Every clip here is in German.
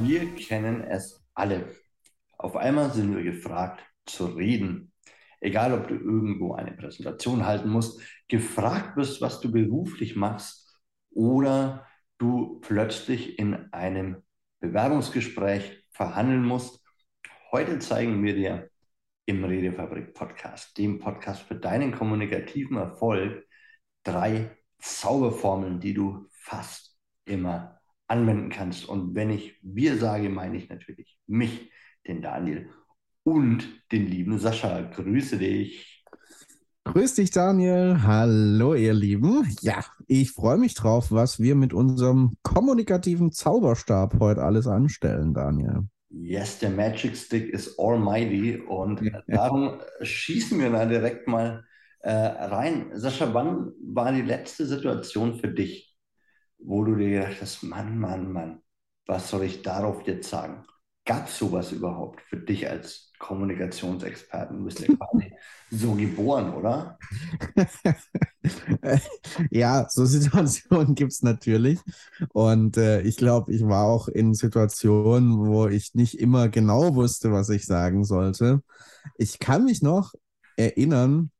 Wir kennen es alle. Auf einmal sind wir gefragt zu reden. Egal, ob du irgendwo eine Präsentation halten musst, gefragt bist, was du beruflich machst oder du plötzlich in einem Bewerbungsgespräch verhandeln musst. Heute zeigen wir dir im Redefabrik Podcast, dem Podcast für deinen kommunikativen Erfolg, drei Zauberformeln, die du fast immer anwenden kannst. Und wenn ich wir sage, meine ich natürlich mich, den Daniel und den lieben Sascha. Grüße dich. Grüß dich, Daniel. Hallo, ihr Lieben. Ja, ich freue mich drauf, was wir mit unserem kommunikativen Zauberstab heute alles anstellen, Daniel. Yes, der Magic Stick is almighty und darum schießen wir da direkt mal äh, rein. Sascha, wann war die letzte Situation für dich, wo du dir gedacht hast, Mann, Mann, Mann, was soll ich darauf jetzt sagen? Gab es sowas überhaupt für dich als Kommunikationsexperten? Du bist ja quasi so geboren, oder? ja, so Situationen gibt es natürlich. Und äh, ich glaube, ich war auch in Situationen, wo ich nicht immer genau wusste, was ich sagen sollte. Ich kann mich noch erinnern,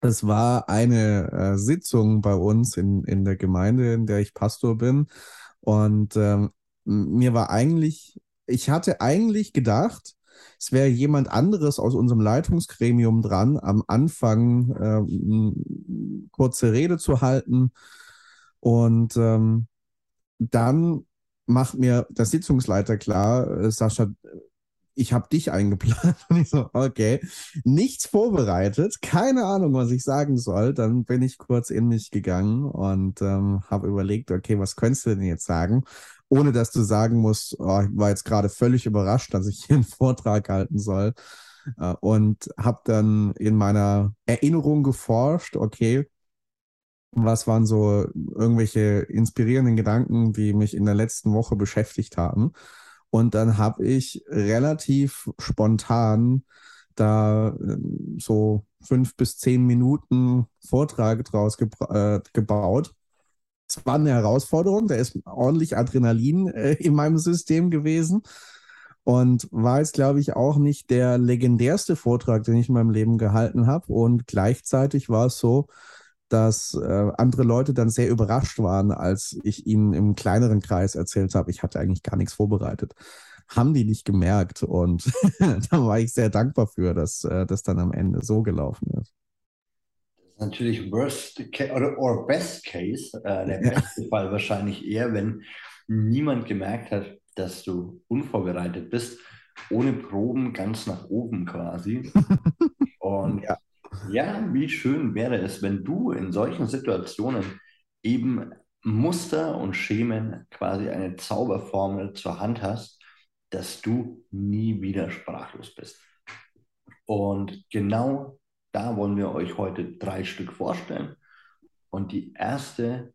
es war eine äh, Sitzung bei uns in, in der Gemeinde, in der ich Pastor bin. Und ähm, mir war eigentlich, ich hatte eigentlich gedacht, es wäre jemand anderes aus unserem Leitungsgremium dran, am Anfang äh, kurze Rede zu halten. Und ähm, dann macht mir der Sitzungsleiter klar, äh, Sascha, ich habe dich eingeplant. Und ich so, okay, nichts vorbereitet, keine Ahnung, was ich sagen soll. Dann bin ich kurz in mich gegangen und ähm, habe überlegt, okay, was könntest du denn jetzt sagen? Ohne dass du sagen musst, oh, ich war jetzt gerade völlig überrascht, dass ich hier einen Vortrag halten soll. Äh, und habe dann in meiner Erinnerung geforscht, okay, was waren so irgendwelche inspirierenden Gedanken, die mich in der letzten Woche beschäftigt haben. Und dann habe ich relativ spontan da ähm, so fünf bis zehn Minuten Vortrag draus äh, gebaut. Es war eine Herausforderung, da ist ordentlich Adrenalin äh, in meinem System gewesen und war jetzt, glaube ich, auch nicht der legendärste Vortrag, den ich in meinem Leben gehalten habe. Und gleichzeitig war es so, dass äh, andere Leute dann sehr überrascht waren, als ich ihnen im kleineren Kreis erzählt habe, ich hatte eigentlich gar nichts vorbereitet. Haben die nicht gemerkt und da war ich sehr dankbar für, dass äh, das dann am Ende so gelaufen ist. Das ist natürlich worst oder, oder best case, äh, der beste ja. Fall wahrscheinlich eher, wenn niemand gemerkt hat, dass du unvorbereitet bist, ohne Proben ganz nach oben quasi. Und ja. Ja, wie schön wäre es, wenn du in solchen Situationen eben Muster und Schemen quasi eine Zauberformel zur Hand hast, dass du nie wieder sprachlos bist. Und genau da wollen wir euch heute drei Stück vorstellen. Und die erste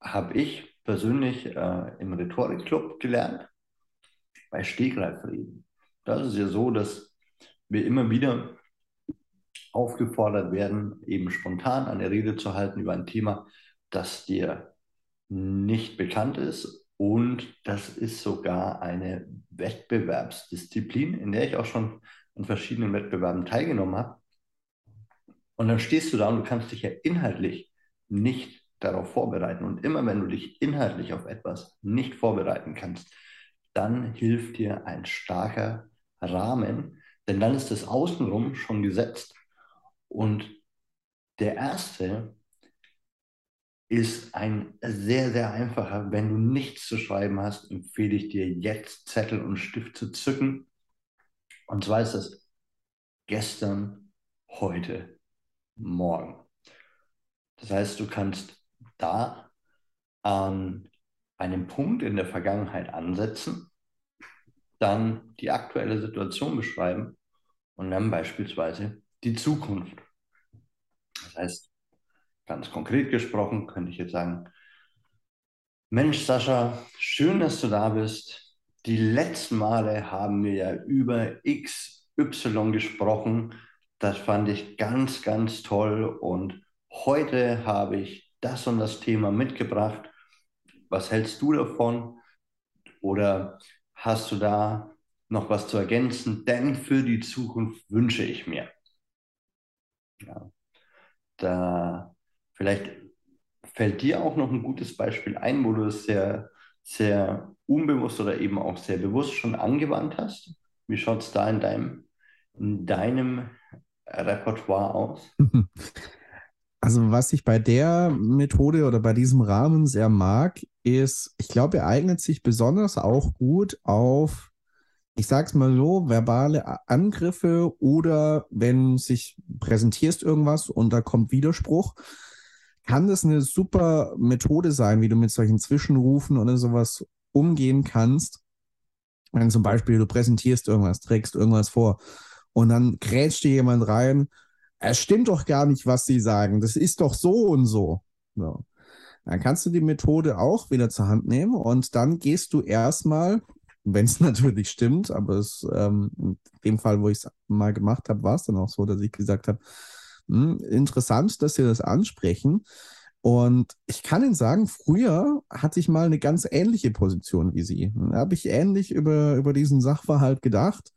habe ich persönlich äh, im Rhetorikclub gelernt, bei Stegreifreden. Das ist ja so, dass wir immer wieder aufgefordert werden, eben spontan eine Rede zu halten über ein Thema, das dir nicht bekannt ist. Und das ist sogar eine Wettbewerbsdisziplin, in der ich auch schon an verschiedenen Wettbewerben teilgenommen habe. Und dann stehst du da und du kannst dich ja inhaltlich nicht darauf vorbereiten. Und immer wenn du dich inhaltlich auf etwas nicht vorbereiten kannst, dann hilft dir ein starker Rahmen, denn dann ist das Außenrum schon gesetzt. Und der erste ist ein sehr, sehr einfacher. Wenn du nichts zu schreiben hast, empfehle ich dir jetzt Zettel und Stift zu zücken. Und zwar ist das gestern, heute, morgen. Das heißt, du kannst da an einem Punkt in der Vergangenheit ansetzen, dann die aktuelle Situation beschreiben und dann beispielsweise die Zukunft. Das heißt, ganz konkret gesprochen, könnte ich jetzt sagen, Mensch, Sascha, schön, dass du da bist. Die letzten Male haben wir ja über XY gesprochen. Das fand ich ganz, ganz toll. Und heute habe ich das und das Thema mitgebracht. Was hältst du davon? Oder hast du da noch was zu ergänzen? Denn für die Zukunft wünsche ich mir. Ja, da vielleicht fällt dir auch noch ein gutes Beispiel ein, wo du es sehr, sehr unbewusst oder eben auch sehr bewusst schon angewandt hast. Wie schaut es da in deinem, in deinem Repertoire aus? Also was ich bei der Methode oder bei diesem Rahmen sehr mag, ist, ich glaube, er eignet sich besonders auch gut auf, ich sag's mal so, verbale Angriffe oder wenn sich präsentierst irgendwas und da kommt Widerspruch, kann das eine super Methode sein, wie du mit solchen Zwischenrufen oder sowas umgehen kannst. Wenn zum Beispiel du präsentierst irgendwas, trägst irgendwas vor und dann grätscht dir jemand rein, es stimmt doch gar nicht, was sie sagen, das ist doch so und so. so. Dann kannst du die Methode auch wieder zur Hand nehmen und dann gehst du erstmal, wenn es natürlich stimmt, aber es, ähm, in dem Fall, wo ich es mal gemacht habe, war es dann auch so, dass ich gesagt habe, hm, interessant, dass Sie das ansprechen. Und ich kann Ihnen sagen, früher hatte ich mal eine ganz ähnliche Position wie Sie. Da habe ich ähnlich über, über diesen Sachverhalt gedacht.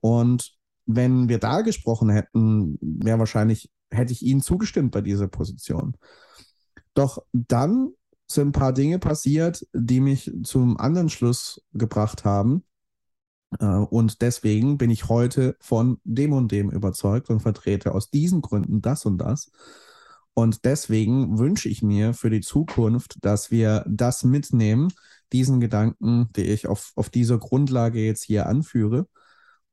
Und wenn wir da gesprochen hätten, wäre wahrscheinlich, hätte ich Ihnen zugestimmt bei dieser Position. Doch dann sind ein paar Dinge passiert, die mich zum anderen Schluss gebracht haben. Äh, und deswegen bin ich heute von dem und dem überzeugt und vertrete aus diesen Gründen das und das. Und deswegen wünsche ich mir für die Zukunft, dass wir das mitnehmen, diesen Gedanken, die ich auf, auf dieser Grundlage jetzt hier anführe.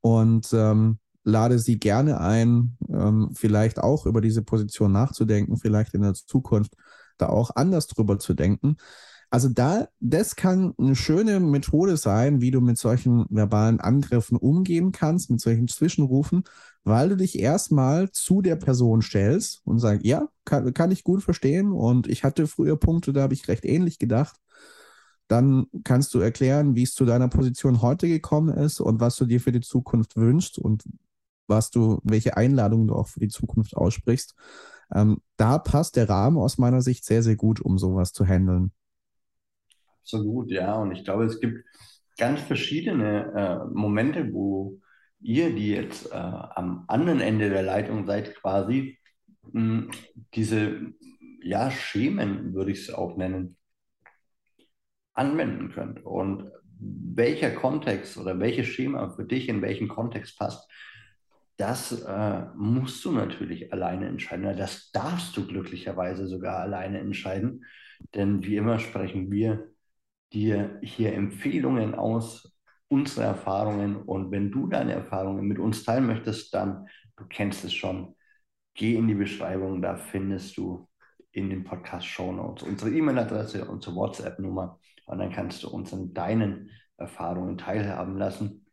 Und ähm, lade Sie gerne ein, ähm, vielleicht auch über diese Position nachzudenken, vielleicht in der Zukunft da auch anders drüber zu denken. Also da, das kann eine schöne Methode sein, wie du mit solchen verbalen Angriffen umgehen kannst, mit solchen Zwischenrufen, weil du dich erstmal zu der Person stellst und sagst, ja, kann, kann ich gut verstehen und ich hatte früher Punkte, da habe ich recht ähnlich gedacht. Dann kannst du erklären, wie es zu deiner Position heute gekommen ist und was du dir für die Zukunft wünschst und was du, welche Einladungen du auch für die Zukunft aussprichst. Ähm, da passt der Rahmen aus meiner Sicht sehr, sehr gut, um sowas zu handeln. Absolut, ja. Und ich glaube, es gibt ganz verschiedene äh, Momente, wo ihr, die jetzt äh, am anderen Ende der Leitung seid, quasi mh, diese ja, Schemen, würde ich es auch nennen, anwenden könnt. Und welcher Kontext oder welches Schema für dich in welchen Kontext passt, das äh, musst du natürlich alleine entscheiden. Das darfst du glücklicherweise sogar alleine entscheiden. Denn wie immer sprechen wir dir hier Empfehlungen aus, unsere Erfahrungen. Und wenn du deine Erfahrungen mit uns teilen möchtest, dann, du kennst es schon, geh in die Beschreibung, da findest du in den Podcast Show Notes unsere E-Mail-Adresse, unsere WhatsApp-Nummer und dann kannst du uns an deinen Erfahrungen teilhaben lassen.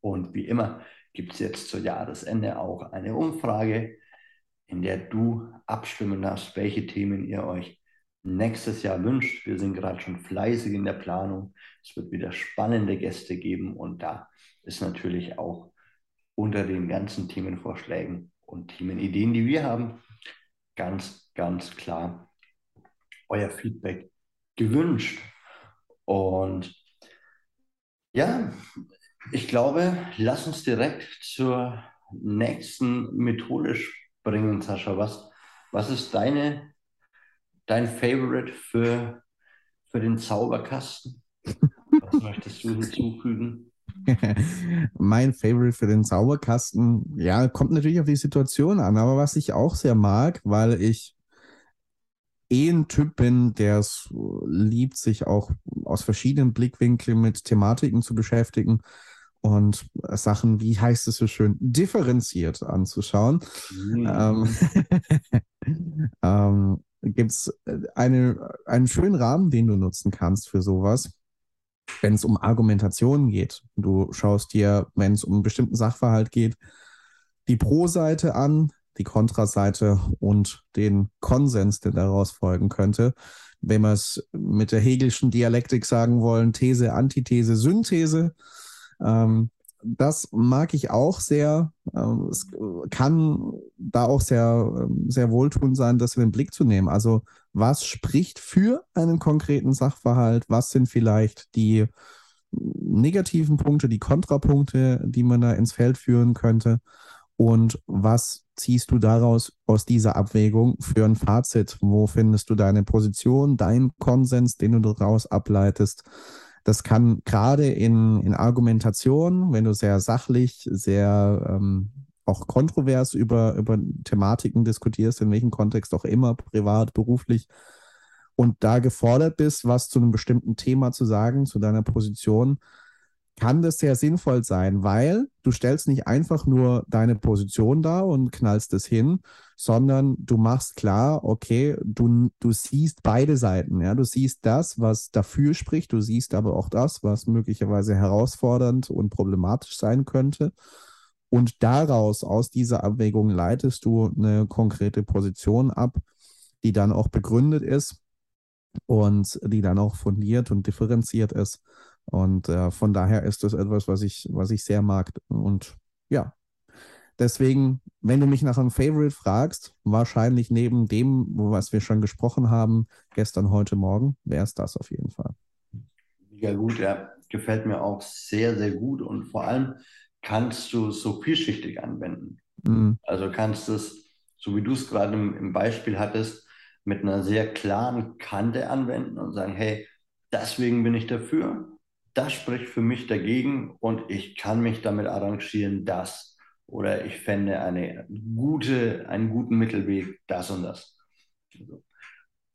Und wie immer, gibt es jetzt zu Jahresende auch eine Umfrage, in der du abstimmen darfst, welche Themen ihr euch nächstes Jahr wünscht. Wir sind gerade schon fleißig in der Planung. Es wird wieder spannende Gäste geben und da ist natürlich auch unter den ganzen Themenvorschlägen und Themenideen, die wir haben, ganz, ganz klar euer Feedback gewünscht. Und ja, ich glaube, lass uns direkt zur nächsten Methode springen, Sascha. Was, was ist deine, dein Favorite für, für den Zauberkasten? Was möchtest du hinzufügen? mein Favorite für den Zauberkasten, ja, kommt natürlich auf die Situation an, aber was ich auch sehr mag, weil ich eh ein Typ bin, der es liebt, sich auch aus verschiedenen Blickwinkeln mit Thematiken zu beschäftigen und Sachen, wie heißt es so schön, differenziert anzuschauen. Mhm. Ähm, ähm, Gibt es eine, einen schönen Rahmen, den du nutzen kannst für sowas, wenn es um Argumentationen geht. Du schaust dir, wenn es um einen bestimmten Sachverhalt geht, die Pro-Seite an, die Kontraseite und den Konsens, der daraus folgen könnte. Wenn wir es mit der Hegelschen Dialektik sagen wollen, These, Antithese, Synthese, ähm, das mag ich auch sehr. Ähm, es kann da auch sehr, ähm, sehr wohltuend sein, das in den Blick zu nehmen. Also, was spricht für einen konkreten Sachverhalt? Was sind vielleicht die negativen Punkte, die Kontrapunkte, die man da ins Feld führen könnte? Und was ziehst du daraus aus dieser Abwägung für ein Fazit? Wo findest du deine Position, deinen Konsens, den du daraus ableitest? Das kann gerade in, in Argumentation, wenn du sehr sachlich, sehr ähm, auch kontrovers über, über Thematiken diskutierst, in welchem Kontext auch immer, privat, beruflich, und da gefordert bist, was zu einem bestimmten Thema zu sagen, zu deiner Position, kann das sehr sinnvoll sein, weil du stellst nicht einfach nur deine Position dar und knallst es hin, sondern du machst klar, okay, du, du siehst beide Seiten. Ja? Du siehst das, was dafür spricht, du siehst aber auch das, was möglicherweise herausfordernd und problematisch sein könnte. Und daraus, aus dieser Abwägung, leitest du eine konkrete Position ab, die dann auch begründet ist und die dann auch fundiert und differenziert ist. Und äh, von daher ist das etwas, was ich, was ich sehr mag. Und ja, deswegen, wenn du mich nach einem Favorite fragst, wahrscheinlich neben dem, was wir schon gesprochen haben, gestern, heute Morgen, wäre es das auf jeden Fall. Ja, gut, ja, gefällt mir auch sehr, sehr gut. Und vor allem kannst du es so vielschichtig anwenden. Mhm. Also kannst du es, so wie du es gerade im, im Beispiel hattest, mit einer sehr klaren Kante anwenden und sagen, hey, deswegen bin ich dafür das spricht für mich dagegen und ich kann mich damit arrangieren, das. Oder ich fände eine gute, einen guten Mittelweg, das und das.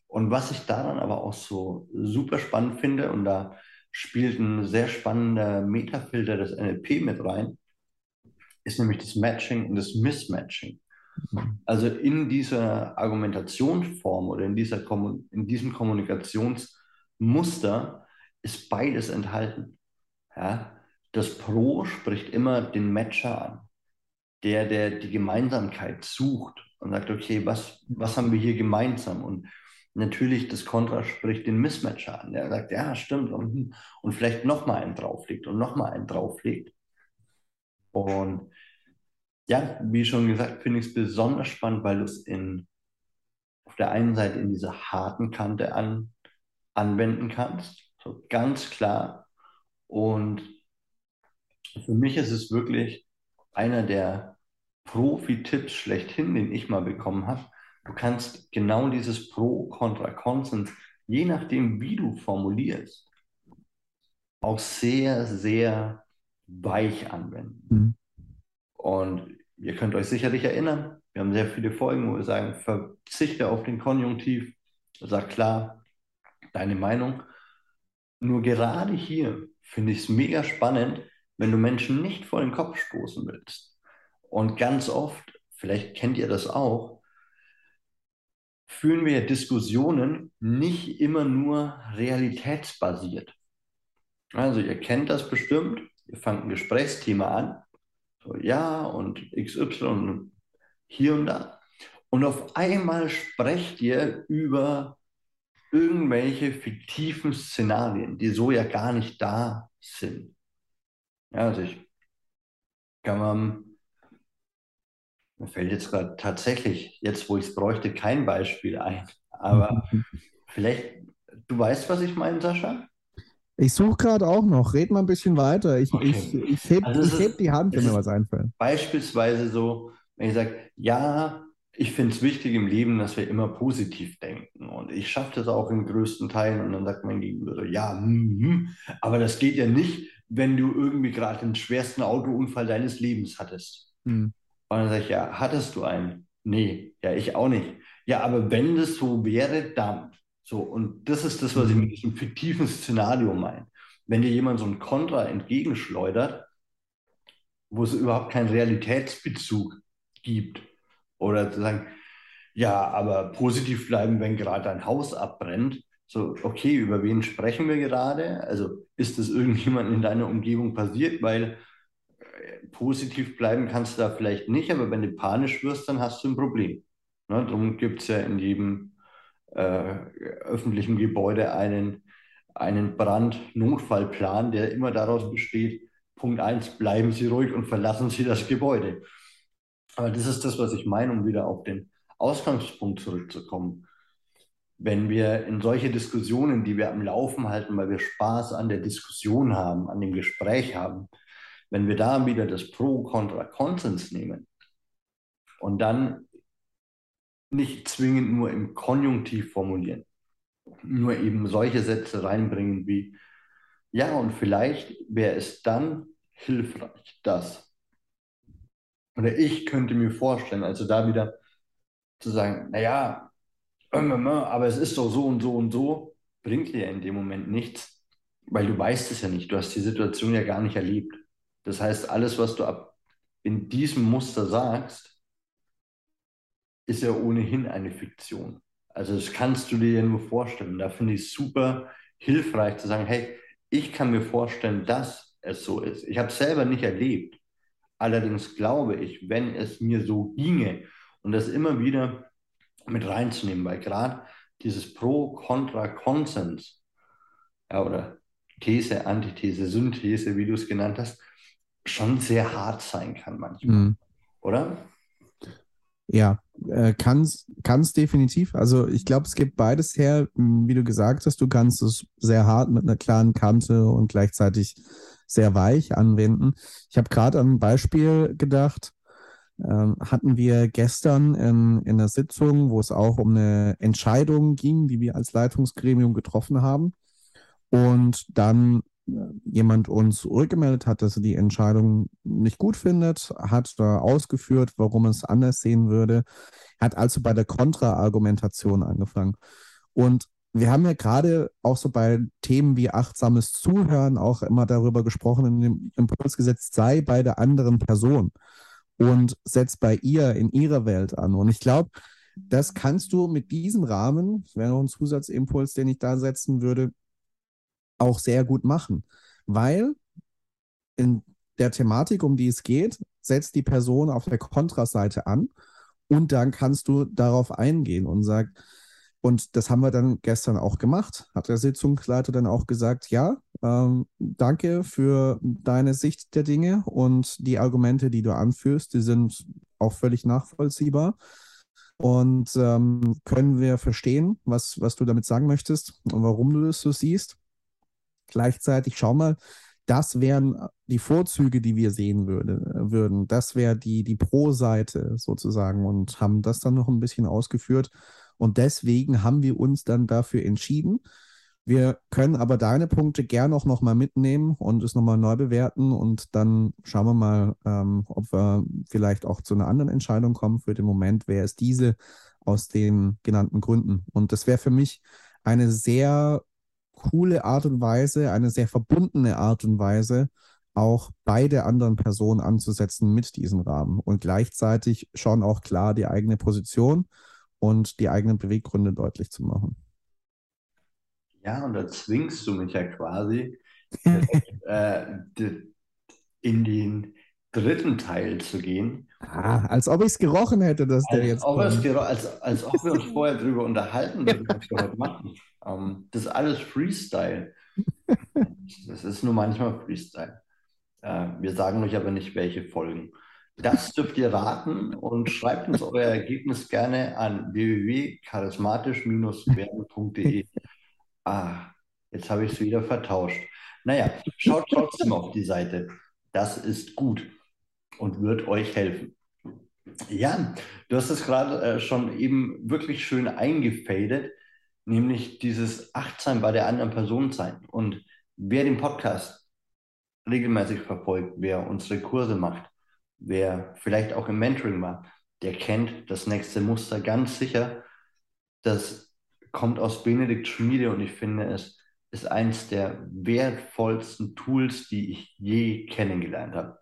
Und was ich daran aber auch so super spannend finde, und da spielt ein sehr spannender Metafilter des NLP mit rein, ist nämlich das Matching und das Mismatching. Also in dieser Argumentationsform oder in, dieser in diesem Kommunikationsmuster ist beides enthalten. Ja? Das Pro spricht immer den Matcher an, der, der die Gemeinsamkeit sucht und sagt, okay, was, was haben wir hier gemeinsam? Und natürlich das Kontra spricht den Mismatcher an, der sagt, ja, stimmt, und, und vielleicht nochmal einen drauflegt und nochmal einen drauflegt. Und ja, wie schon gesagt, finde ich es besonders spannend, weil du es auf der einen Seite in dieser harten Kante an, anwenden kannst so ganz klar. Und für mich ist es wirklich einer der Profi-Tipps schlechthin, den ich mal bekommen habe. Du kannst genau dieses Pro, Contra, Consens, je nachdem, wie du formulierst, auch sehr, sehr weich anwenden. Mhm. Und ihr könnt euch sicherlich erinnern, wir haben sehr viele Folgen, wo wir sagen, verzichte auf den Konjunktiv, sag klar deine Meinung. Nur gerade hier finde ich es mega spannend, wenn du Menschen nicht vor den Kopf stoßen willst. Und ganz oft, vielleicht kennt ihr das auch, führen wir Diskussionen nicht immer nur realitätsbasiert. Also ihr kennt das bestimmt, ihr fangt ein Gesprächsthema an, so ja und XY hier und da. Und auf einmal sprecht ihr über irgendwelche fiktiven Szenarien, die so ja gar nicht da sind. Ja, also ich kann man, mir fällt jetzt gerade tatsächlich, jetzt wo ich es bräuchte, kein Beispiel ein. Aber vielleicht, du weißt, was ich meine, Sascha? Ich suche gerade auch noch. Red mal ein bisschen weiter. Ich, okay. ich, ich heb, also heb die Hand, wenn mir was einfällt. Beispielsweise so, wenn ich sage, ja, ich finde es wichtig im Leben, dass wir immer positiv denken. Und ich schaffe das auch in größten Teilen. Und dann sagt mein Gegenüber so, ja, mm, aber das geht ja nicht, wenn du irgendwie gerade den schwersten Autounfall deines Lebens hattest. Mhm. Und dann sage ich, ja, hattest du einen? Nee, ja, ich auch nicht. Ja, aber wenn das so wäre, dann. So, und das ist das, was ich mit diesem fiktiven Szenario meine. Wenn dir jemand so ein Kontra entgegenschleudert, wo es überhaupt keinen Realitätsbezug gibt, oder zu sagen, ja, aber positiv bleiben, wenn gerade ein Haus abbrennt. So, okay, über wen sprechen wir gerade? Also ist das irgendjemand in deiner Umgebung passiert? Weil äh, positiv bleiben kannst du da vielleicht nicht, aber wenn du panisch wirst, dann hast du ein Problem. Ne? Darum gibt es ja in jedem äh, öffentlichen Gebäude einen, einen Brandnotfallplan, der immer daraus besteht, Punkt 1, bleiben Sie ruhig und verlassen Sie das Gebäude. Aber das ist das, was ich meine, um wieder auf den Ausgangspunkt zurückzukommen. wenn wir in solche Diskussionen, die wir am Laufen halten, weil wir Spaß an der Diskussion haben, an dem Gespräch haben, wenn wir da wieder das Pro, Contra, Konsens nehmen und dann nicht zwingend nur im Konjunktiv formulieren, nur eben solche Sätze reinbringen wie, ja, und vielleicht wäre es dann hilfreich, dass. Oder ich könnte mir vorstellen, also da wieder zu sagen, naja, aber es ist doch so und so und so, bringt dir in dem Moment nichts, weil du weißt es ja nicht. Du hast die Situation ja gar nicht erlebt. Das heißt, alles, was du ab in diesem Muster sagst, ist ja ohnehin eine Fiktion. Also das kannst du dir ja nur vorstellen. Da finde ich es super hilfreich zu sagen, hey, ich kann mir vorstellen, dass es so ist. Ich habe es selber nicht erlebt. Allerdings glaube ich, wenn es mir so ginge und das immer wieder mit reinzunehmen, weil gerade dieses Pro, Contra, Konsens ja, oder These, Antithese, Synthese, wie du es genannt hast, schon sehr hart sein kann manchmal. Mhm. Oder? Ja, äh, kann es definitiv. Also ich glaube, es gibt beides her, wie du gesagt hast, du kannst es sehr hart mit einer klaren Kante und gleichzeitig sehr weich anwenden. Ich habe gerade an ein Beispiel gedacht, ähm, hatten wir gestern in, in einer Sitzung, wo es auch um eine Entscheidung ging, die wir als Leitungsgremium getroffen haben. Und dann äh, jemand uns rückgemeldet hat, dass er die Entscheidung nicht gut findet, hat da ausgeführt, warum es anders sehen würde, hat also bei der Kontraargumentation angefangen. Und wir haben ja gerade auch so bei Themen wie achtsames Zuhören auch immer darüber gesprochen, in dem Impulsgesetz sei bei der anderen Person und setzt bei ihr in ihrer Welt an. Und ich glaube, das kannst du mit diesem Rahmen, das wäre noch ein Zusatzimpuls, den ich da setzen würde, auch sehr gut machen. Weil in der Thematik, um die es geht, setzt die Person auf der Kontraseite an und dann kannst du darauf eingehen und sagst, und das haben wir dann gestern auch gemacht. Hat der Sitzungsleiter dann auch gesagt, ja, ähm, danke für deine Sicht der Dinge und die Argumente, die du anführst, die sind auch völlig nachvollziehbar. Und ähm, können wir verstehen, was, was du damit sagen möchtest und warum du das so siehst. Gleichzeitig schau mal, das wären die Vorzüge, die wir sehen würde, würden. Das wäre die, die Pro-Seite sozusagen und haben das dann noch ein bisschen ausgeführt. Und deswegen haben wir uns dann dafür entschieden. Wir können aber deine Punkte gerne auch nochmal mitnehmen und es nochmal neu bewerten und dann schauen wir mal, ähm, ob wir vielleicht auch zu einer anderen Entscheidung kommen. Für den Moment wäre es diese aus den genannten Gründen. Und das wäre für mich eine sehr coole Art und Weise, eine sehr verbundene Art und Weise, auch beide anderen Personen anzusetzen mit diesem Rahmen und gleichzeitig schon auch klar die eigene Position und die eigenen Beweggründe deutlich zu machen. Ja, und da zwingst du mich ja quasi äh, in den dritten Teil zu gehen. Ah, als ob ich es gerochen hätte, dass als der jetzt ob kommt. Als, als ob wir uns vorher darüber unterhalten, was wir heute machen. Um, ähm, das ist alles Freestyle. Das ist nur manchmal Freestyle. Uh, wir sagen euch aber nicht, welche Folgen. Das dürft ihr raten und schreibt uns euer Ergebnis gerne an www.charismatisch-werden.de. Ah, jetzt habe ich es wieder vertauscht. Naja, schaut trotzdem auf die Seite. Das ist gut und wird euch helfen. Ja, du hast es gerade äh, schon eben wirklich schön eingefadet, nämlich dieses Achtsam bei der anderen Person sein. Und wer den Podcast regelmäßig verfolgt, wer unsere Kurse macht, wer vielleicht auch im Mentoring war, der kennt das nächste Muster ganz sicher. Das kommt aus Benedikt Schmiede und ich finde, es ist eins der wertvollsten Tools, die ich je kennengelernt habe.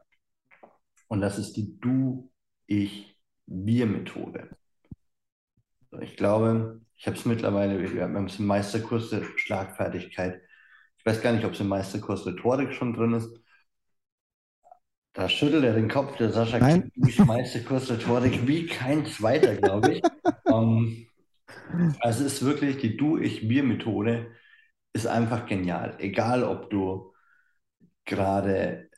Und das ist die Du, Ich, Wir-Methode. Ich glaube, ich habe es mittlerweile, wir haben es im Meisterkurs der Schlagfertigkeit. Ich weiß gar nicht, ob es im Meisterkurs Rhetorik schon drin ist. Da schüttelt er den Kopf, der Sascha Nein. Ich Meisterkurs Rhetorik wie kein zweiter, glaube ich. um, ähm, also es ist wirklich die Du-Ich-Wir-Methode ist einfach genial. Egal, ob du gerade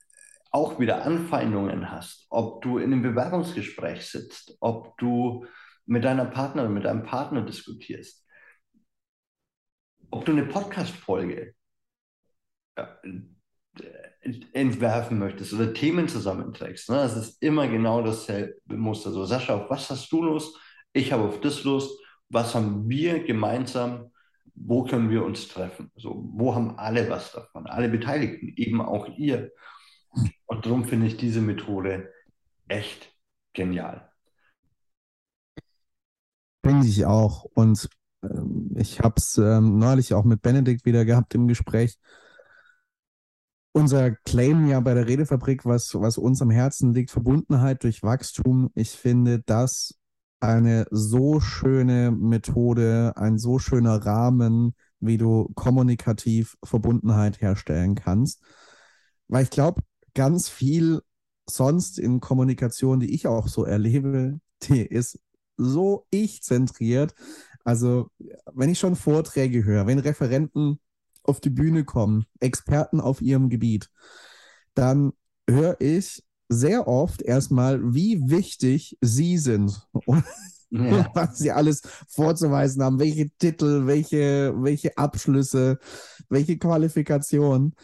auch wieder Anfeindungen hast, ob du in einem Bewerbungsgespräch sitzt, ob du mit deiner Partnerin, mit deinem Partner diskutierst. ob du eine Podcast-Folge entwerfen möchtest oder Themen zusammenträgst. Ne? Das ist immer genau dasselbe Muster. So, Sascha, auf was hast du Lust? Ich habe auf das Lust. Was haben wir gemeinsam? Wo können wir uns treffen? So, wo haben alle was davon? Alle Beteiligten, eben auch ihr. Und darum finde ich diese Methode echt genial. Finde ich auch. Und ähm, ich habe es ähm, neulich auch mit Benedikt wieder gehabt im Gespräch unser Claim ja bei der Redefabrik, was, was uns am Herzen liegt, Verbundenheit durch Wachstum. Ich finde das eine so schöne Methode, ein so schöner Rahmen, wie du kommunikativ Verbundenheit herstellen kannst. Weil ich glaube, ganz viel sonst in Kommunikation, die ich auch so erlebe, die ist so ich-zentriert. Also, wenn ich schon Vorträge höre, wenn Referenten auf die Bühne kommen, Experten auf ihrem Gebiet, dann höre ich sehr oft erstmal, wie wichtig sie sind und ja. was sie alles vorzuweisen haben, welche Titel, welche, welche Abschlüsse, welche Qualifikationen.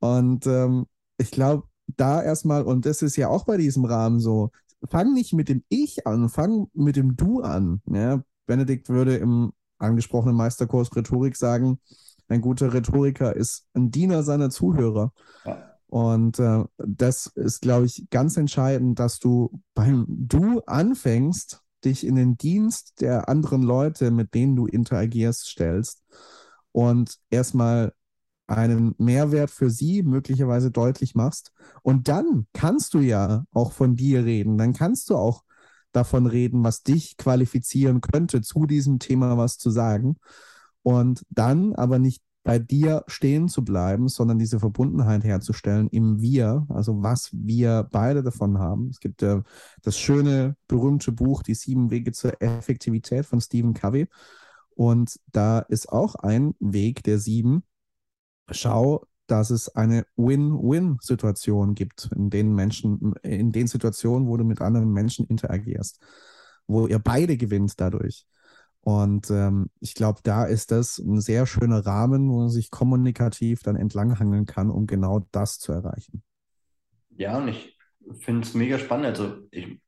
Und ähm, ich glaube, da erstmal, und das ist ja auch bei diesem Rahmen so, fang nicht mit dem Ich an, fang mit dem Du an. Ja? Benedikt würde im angesprochenen Meisterkurs Rhetorik sagen, ein guter Rhetoriker ist ein Diener seiner Zuhörer. Ja. Und äh, das ist, glaube ich, ganz entscheidend, dass du beim Du anfängst, dich in den Dienst der anderen Leute, mit denen du interagierst, stellst und erstmal einen Mehrwert für sie möglicherweise deutlich machst. Und dann kannst du ja auch von dir reden. Dann kannst du auch davon reden, was dich qualifizieren könnte, zu diesem Thema was zu sagen und dann aber nicht bei dir stehen zu bleiben, sondern diese Verbundenheit herzustellen im Wir, also was wir beide davon haben. Es gibt äh, das schöne, berühmte Buch Die sieben Wege zur Effektivität von Stephen Covey. Und da ist auch ein Weg der sieben. Schau, dass es eine Win-Win-Situation gibt, in den Menschen, in den Situationen, wo du mit anderen Menschen interagierst, wo ihr beide gewinnt dadurch. Und ähm, ich glaube, da ist das ein sehr schöner Rahmen, wo man sich kommunikativ dann entlanghangeln kann, um genau das zu erreichen. Ja, und ich finde es mega spannend. Also ich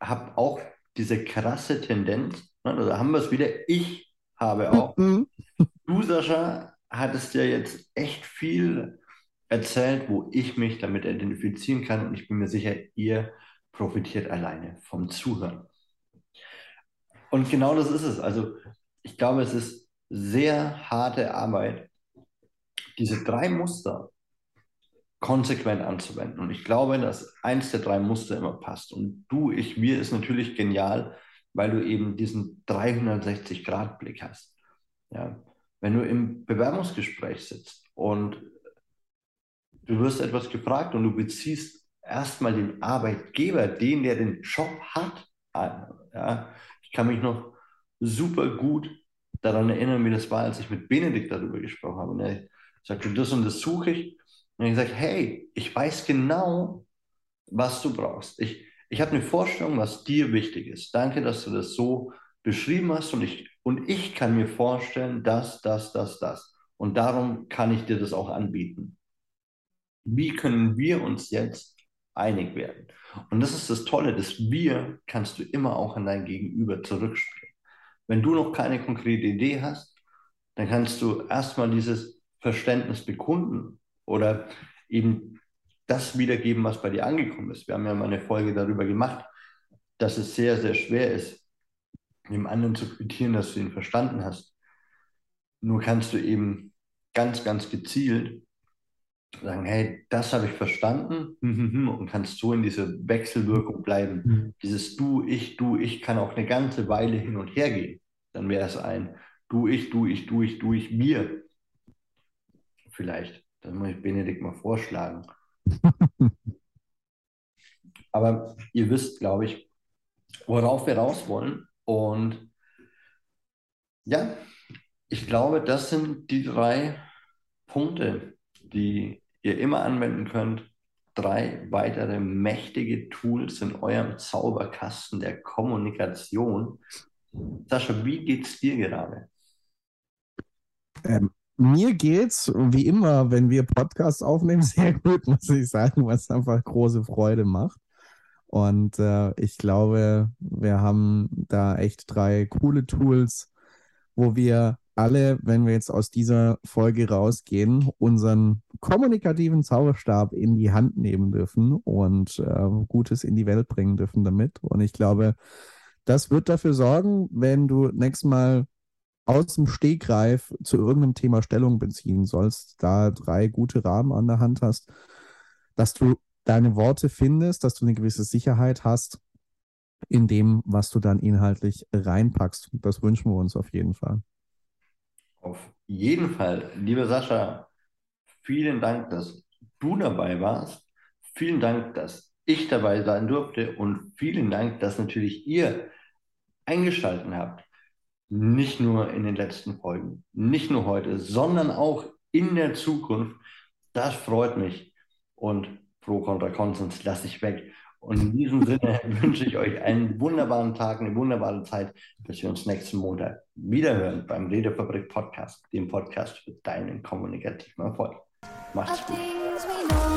habe auch diese krasse Tendenz, ne, also haben wir es wieder, ich habe auch. Mhm. du, Sascha, hattest ja jetzt echt viel erzählt, wo ich mich damit identifizieren kann und ich bin mir sicher, ihr profitiert alleine vom Zuhören. Und genau das ist es. Also ich glaube, es ist sehr harte Arbeit, diese drei Muster konsequent anzuwenden. Und ich glaube, dass eins der drei Muster immer passt. Und du, ich, wir ist natürlich genial, weil du eben diesen 360-Grad-Blick hast. Ja. Wenn du im Bewerbungsgespräch sitzt und du wirst etwas gefragt und du beziehst erstmal den Arbeitgeber, den, der den Job hat, an. Ja kann mich noch super gut daran erinnern, wie das war, als ich mit Benedikt darüber gesprochen habe. Und er sagte, das und das suche ich. Und ich sage, hey, ich weiß genau, was du brauchst. Ich, ich habe eine Vorstellung, was dir wichtig ist. Danke, dass du das so beschrieben hast. Und ich, und ich kann mir vorstellen, das, das, das, das. Und darum kann ich dir das auch anbieten. Wie können wir uns jetzt einig werden? Und das ist das Tolle, das Wir kannst du immer auch an dein Gegenüber zurückspielen. Wenn du noch keine konkrete Idee hast, dann kannst du erstmal dieses Verständnis bekunden oder eben das wiedergeben, was bei dir angekommen ist. Wir haben ja mal eine Folge darüber gemacht, dass es sehr, sehr schwer ist, dem anderen zu quittieren, dass du ihn verstanden hast. Nur kannst du eben ganz, ganz gezielt sagen, hey, das habe ich verstanden und kannst so in diese Wechselwirkung bleiben. Mhm. Dieses Du, ich, du, ich kann auch eine ganze Weile hin und her gehen. Dann wäre es ein Du, ich, du, ich, du, ich, du, ich, mir. Vielleicht. Das muss ich Benedikt mal vorschlagen. Aber ihr wisst, glaube ich, worauf wir raus wollen. Und ja, ich glaube, das sind die drei Punkte, die ihr immer anwenden könnt. Drei weitere mächtige Tools in eurem Zauberkasten der Kommunikation. Sascha, wie geht's dir gerade? Ähm, mir geht's wie immer, wenn wir Podcasts aufnehmen, sehr gut, muss ich sagen, was einfach große Freude macht. Und äh, ich glaube, wir haben da echt drei coole Tools, wo wir alle, wenn wir jetzt aus dieser Folge rausgehen, unseren kommunikativen Zauberstab in die Hand nehmen dürfen und äh, Gutes in die Welt bringen dürfen damit. Und ich glaube, das wird dafür sorgen, wenn du nächstes Mal aus dem Stegreif zu irgendeinem Thema Stellung beziehen sollst, da drei gute Rahmen an der Hand hast, dass du deine Worte findest, dass du eine gewisse Sicherheit hast in dem, was du dann inhaltlich reinpackst. Das wünschen wir uns auf jeden Fall. Auf jeden Fall, liebe Sascha, vielen Dank, dass du dabei warst. Vielen Dank, dass ich dabei sein durfte und vielen Dank, dass natürlich ihr eingeschaltet habt. Nicht nur in den letzten Folgen, nicht nur heute, sondern auch in der Zukunft. Das freut mich. Und Pro Contra Konsens lasse ich weg. Und in diesem Sinne wünsche ich euch einen wunderbaren Tag, eine wunderbare Zeit, bis wir uns nächsten Montag wiederhören beim Redefabrik Podcast, dem Podcast für deinen kommunikativen Erfolg. Macht's gut.